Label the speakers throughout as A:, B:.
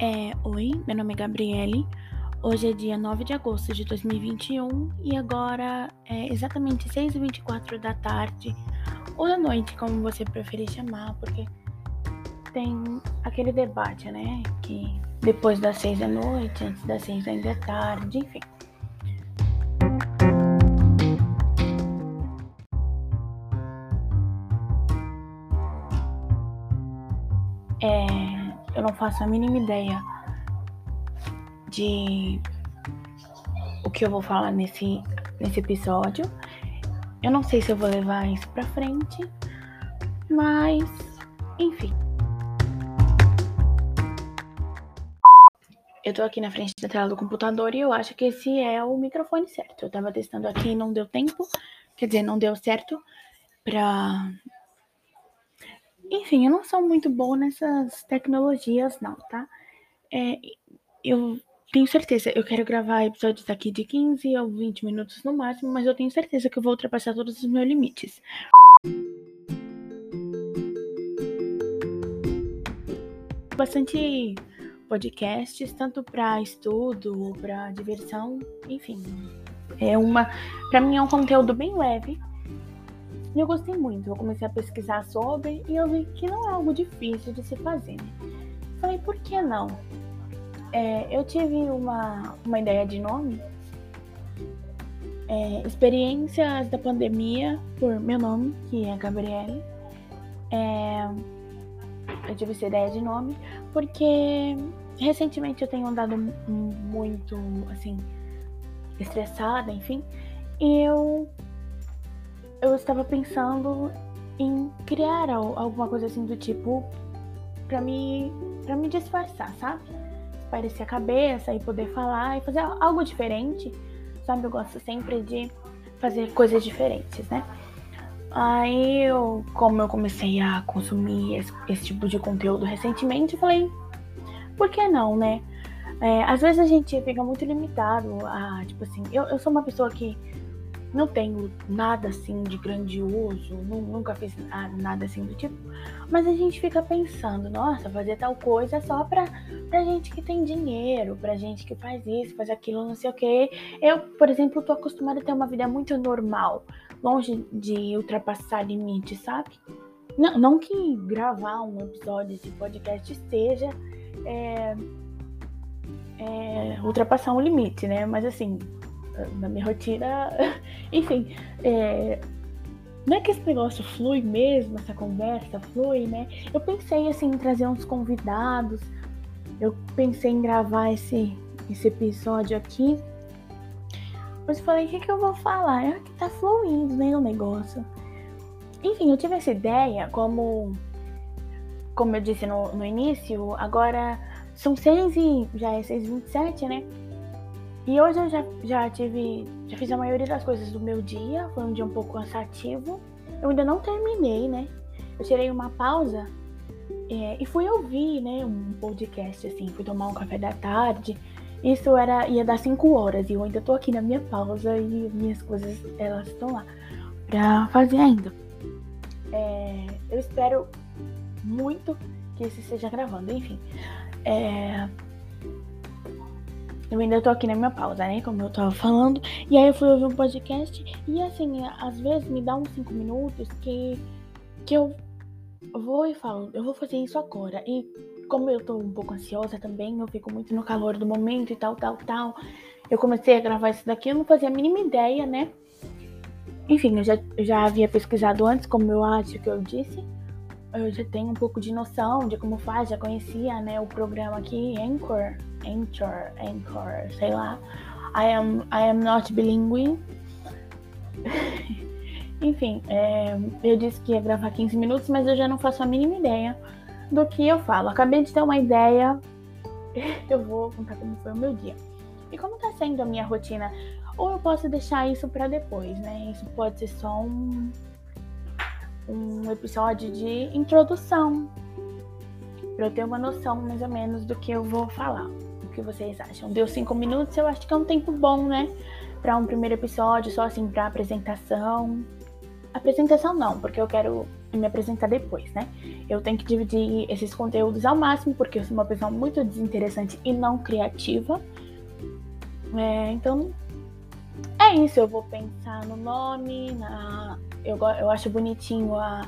A: É, oi, meu nome é Gabriele. Hoje é dia 9 de agosto de 2021 e agora é exatamente 6h24 da tarde ou da noite, como você preferir chamar, porque tem aquele debate, né? Que depois das 6 da noite, antes das 6 ainda é tarde, enfim. Faço a mínima ideia de o que eu vou falar nesse, nesse episódio. Eu não sei se eu vou levar isso pra frente, mas enfim. Eu tô aqui na frente da tela do computador e eu acho que esse é o microfone certo. Eu tava testando aqui e não deu tempo, quer dizer, não deu certo pra enfim, eu não sou muito boa nessas tecnologias, não, tá? É, eu tenho certeza, eu quero gravar episódios aqui de 15 ou 20 minutos no máximo, mas eu tenho certeza que eu vou ultrapassar todos os meus limites. Bastante podcasts, tanto para estudo, para diversão, enfim. É uma, para mim é um conteúdo bem leve e eu gostei muito. Eu comecei a pesquisar sobre e eu vi que não é algo difícil de se fazer. Falei, por que não? É, eu tive uma, uma ideia de nome. É, experiências da pandemia, por meu nome, que é Gabriele. É, eu tive essa ideia de nome porque recentemente eu tenho andado muito, assim, estressada, enfim. E eu eu estava pensando em criar alguma coisa assim do tipo para me para me disfarçar, sabe? Parecer a cabeça e poder falar e fazer algo diferente, sabe? Eu gosto sempre de fazer coisas diferentes, né? Aí eu, como eu comecei a consumir esse, esse tipo de conteúdo recentemente, falei, por que não, né? É, às vezes a gente fica muito limitado a, tipo assim, eu, eu sou uma pessoa que não tenho nada assim de grandioso, nunca fiz nada assim do tipo. Mas a gente fica pensando, nossa, fazer tal coisa só pra, pra gente que tem dinheiro, pra gente que faz isso, faz aquilo, não sei o quê. Eu, por exemplo, tô acostumada a ter uma vida muito normal, longe de ultrapassar limites, sabe? Não, não que gravar um episódio de podcast seja é, é, ultrapassar um limite, né? Mas assim, na minha rotina. Enfim, é, não é que esse negócio flui mesmo, essa conversa flui, né? Eu pensei assim em trazer uns convidados, eu pensei em gravar esse, esse episódio aqui. Mas falei, o que, que eu vou falar? É que tá fluindo, né, o negócio. Enfim, eu tive essa ideia, como, como eu disse no, no início, agora são 6 e já é 6h27, né? E hoje eu já, já tive. Já fiz a maioria das coisas do meu dia. Foi um dia um pouco cansativo. Eu ainda não terminei, né? Eu tirei uma pausa é, e fui ouvir, né, um podcast, assim, fui tomar um café da tarde. Isso era ia dar 5 horas e eu ainda tô aqui na minha pausa e minhas coisas elas estão lá pra fazer ainda. É, eu espero muito que esse esteja gravando, enfim. É, eu ainda tô aqui na minha pausa, né? Como eu tava falando. E aí eu fui ouvir um podcast. E assim, às vezes me dá uns 5 minutos que, que eu vou e falo, eu vou fazer isso agora. E como eu tô um pouco ansiosa também, eu fico muito no calor do momento e tal, tal, tal. Eu comecei a gravar isso daqui, eu não fazia a mínima ideia, né? Enfim, eu já, já havia pesquisado antes, como eu acho que eu disse. Eu já tenho um pouco de noção de como faz, já conhecia, né, o programa aqui, Anchor. Anchor, Anchor, sei lá. I am, I am not bilingue. Enfim, é, eu disse que ia gravar 15 minutos, mas eu já não faço a mínima ideia do que eu falo. Acabei de ter uma ideia, eu vou contar como foi o meu dia. E como tá sendo a minha rotina? Ou eu posso deixar isso para depois, né? Isso pode ser só um, um episódio de introdução, para eu ter uma noção mais ou menos do que eu vou falar que vocês acham? Deu cinco minutos, eu acho que é um tempo bom, né? Para um primeiro episódio, só assim, para apresentação. apresentação não, porque eu quero me apresentar depois, né? Eu tenho que dividir esses conteúdos ao máximo, porque eu sou uma pessoa muito desinteressante e não criativa. É, então, é isso. Eu vou pensar no nome, na... eu, eu acho bonitinho a,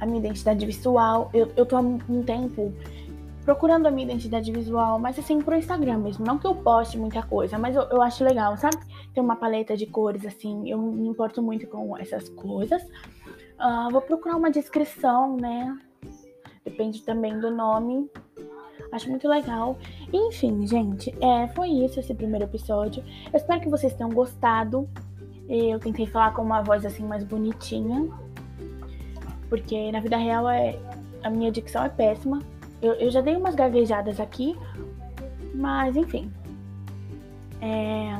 A: a minha identidade visual. Eu, eu tô há um tempo procurando a minha identidade visual, mas assim, pro Instagram mesmo. Não que eu poste muita coisa, mas eu, eu acho legal, sabe? Tem uma paleta de cores, assim, eu me importo muito com essas coisas. Uh, vou procurar uma descrição, né? Depende também do nome. Acho muito legal. Enfim, gente, é, foi isso esse primeiro episódio. Eu espero que vocês tenham gostado. Eu tentei falar com uma voz assim mais bonitinha. Porque na vida real é, a minha dicção é péssima. Eu, eu já dei umas gaguejadas aqui, mas enfim. É,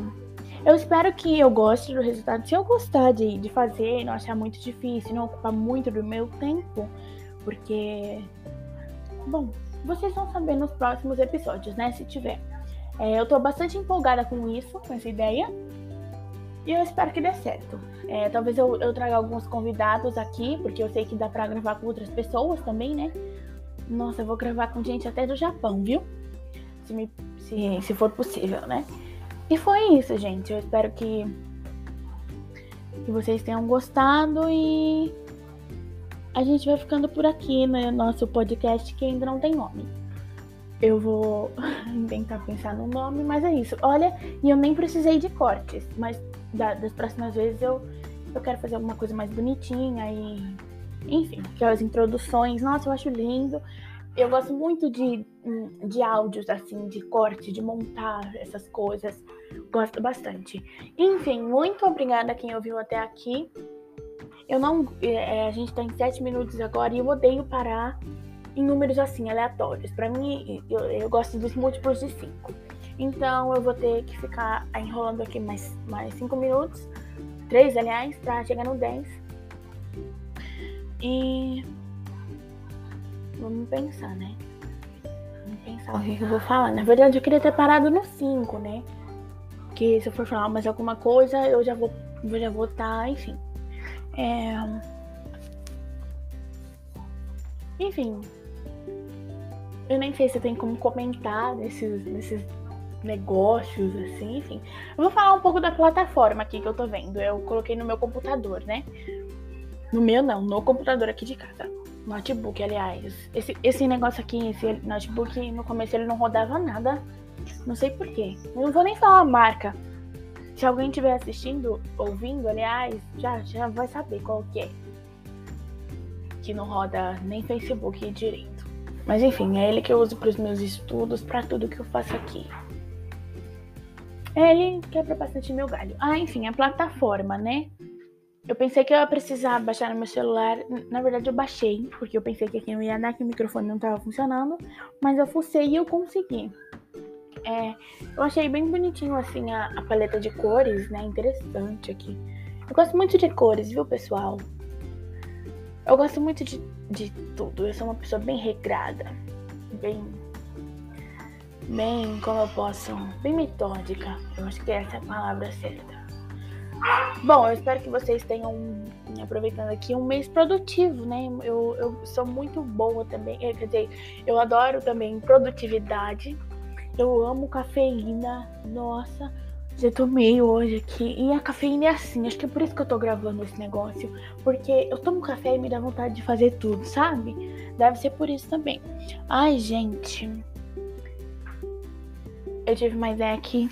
A: eu espero que eu goste do resultado. Se eu gostar de, de fazer, não achar muito difícil, não ocupar muito do meu tempo, porque. Bom, vocês vão saber nos próximos episódios, né? Se tiver. É, eu tô bastante empolgada com isso, com essa ideia. E eu espero que dê certo. É, talvez eu, eu traga alguns convidados aqui, porque eu sei que dá pra gravar com outras pessoas também, né? Nossa, eu vou gravar com gente até do Japão, viu? Se, me, se, se for possível, né? E foi isso, gente. Eu espero que, que vocês tenham gostado e a gente vai ficando por aqui no nosso podcast que ainda não tem nome. Eu vou tentar pensar no nome, mas é isso. Olha, e eu nem precisei de cortes, mas das próximas vezes eu, eu quero fazer alguma coisa mais bonitinha e enfim, aquelas introduções. Nossa, eu acho lindo. Eu gosto muito de, de áudios, assim, de corte, de montar essas coisas. Gosto bastante. Enfim, muito obrigada a quem ouviu até aqui. Eu não. É, a gente tá em sete minutos agora e eu odeio parar em números assim, aleatórios. Para mim, eu, eu gosto dos múltiplos de cinco. Então eu vou ter que ficar enrolando aqui mais, mais cinco minutos. Três, aliás, pra chegar no 10. E vamos pensar, né? Vamos pensar o que eu vou falar. Na verdade, eu queria ter parado no 5, né? Que se eu for falar mais alguma coisa, eu já vou eu já vou estar, tá, enfim. É... Enfim. Eu nem sei se tem como comentar nesses, nesses negócios, assim, enfim. Eu vou falar um pouco da plataforma aqui que eu tô vendo. Eu coloquei no meu computador, né? No meu não, no computador aqui de casa. Notebook, aliás. Esse, esse negócio aqui, esse notebook, no começo ele não rodava nada. Não sei porquê. Não vou nem falar a marca. Se alguém estiver assistindo, ouvindo, aliás, já, já vai saber qual que é. Que não roda nem Facebook direito. Mas enfim, é ele que eu uso para os meus estudos, para tudo que eu faço aqui. Ele quebra bastante meu galho. Ah, enfim, a plataforma, né? Eu pensei que eu ia precisar baixar no meu celular. Na verdade, eu baixei, porque eu pensei que aqui não ia dar, que o microfone não estava funcionando. Mas eu fucei e eu consegui. É, eu achei bem bonitinho, assim, a, a, paleta de cores, né? Interessante aqui. Eu gosto muito de cores, viu, pessoal? Eu gosto muito de, de tudo. Eu sou uma pessoa bem regrada. Bem. Bem, como eu posso. Bem metódica. Eu acho que essa é a palavra certa. Bom, eu espero que vocês tenham, aproveitando aqui, um mês produtivo, né? Eu, eu sou muito boa também, quer dizer, eu adoro também produtividade. Eu amo cafeína, nossa, já tomei hoje aqui. E a cafeína é assim, acho que é por isso que eu tô gravando esse negócio. Porque eu tomo café e me dá vontade de fazer tudo, sabe? Deve ser por isso também. Ai, gente. Eu tive uma ideia aqui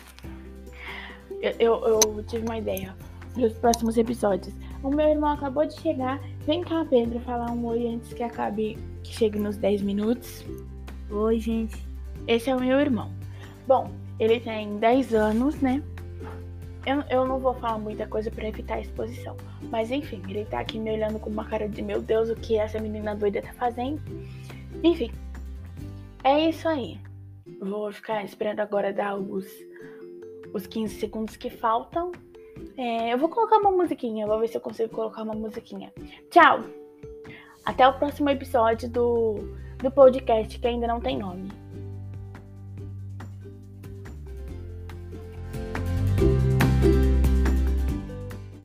A: eu, eu, eu tive uma ideia para os próximos episódios. O meu irmão acabou de chegar. Vem cá, Pedro, falar um oi antes que acabe, que chegue nos 10 minutos. Oi, gente. Esse é o meu irmão. Bom, ele tem 10 anos, né? Eu, eu não vou falar muita coisa para evitar a exposição. Mas enfim, ele tá aqui me olhando com uma cara de meu Deus, o que essa menina doida tá fazendo. Enfim, é isso aí. Vou ficar esperando agora dar os os 15 segundos que faltam. É, eu vou colocar uma musiquinha, vou ver se eu consigo colocar uma musiquinha. Tchau! Até o próximo episódio do, do podcast que ainda não tem nome.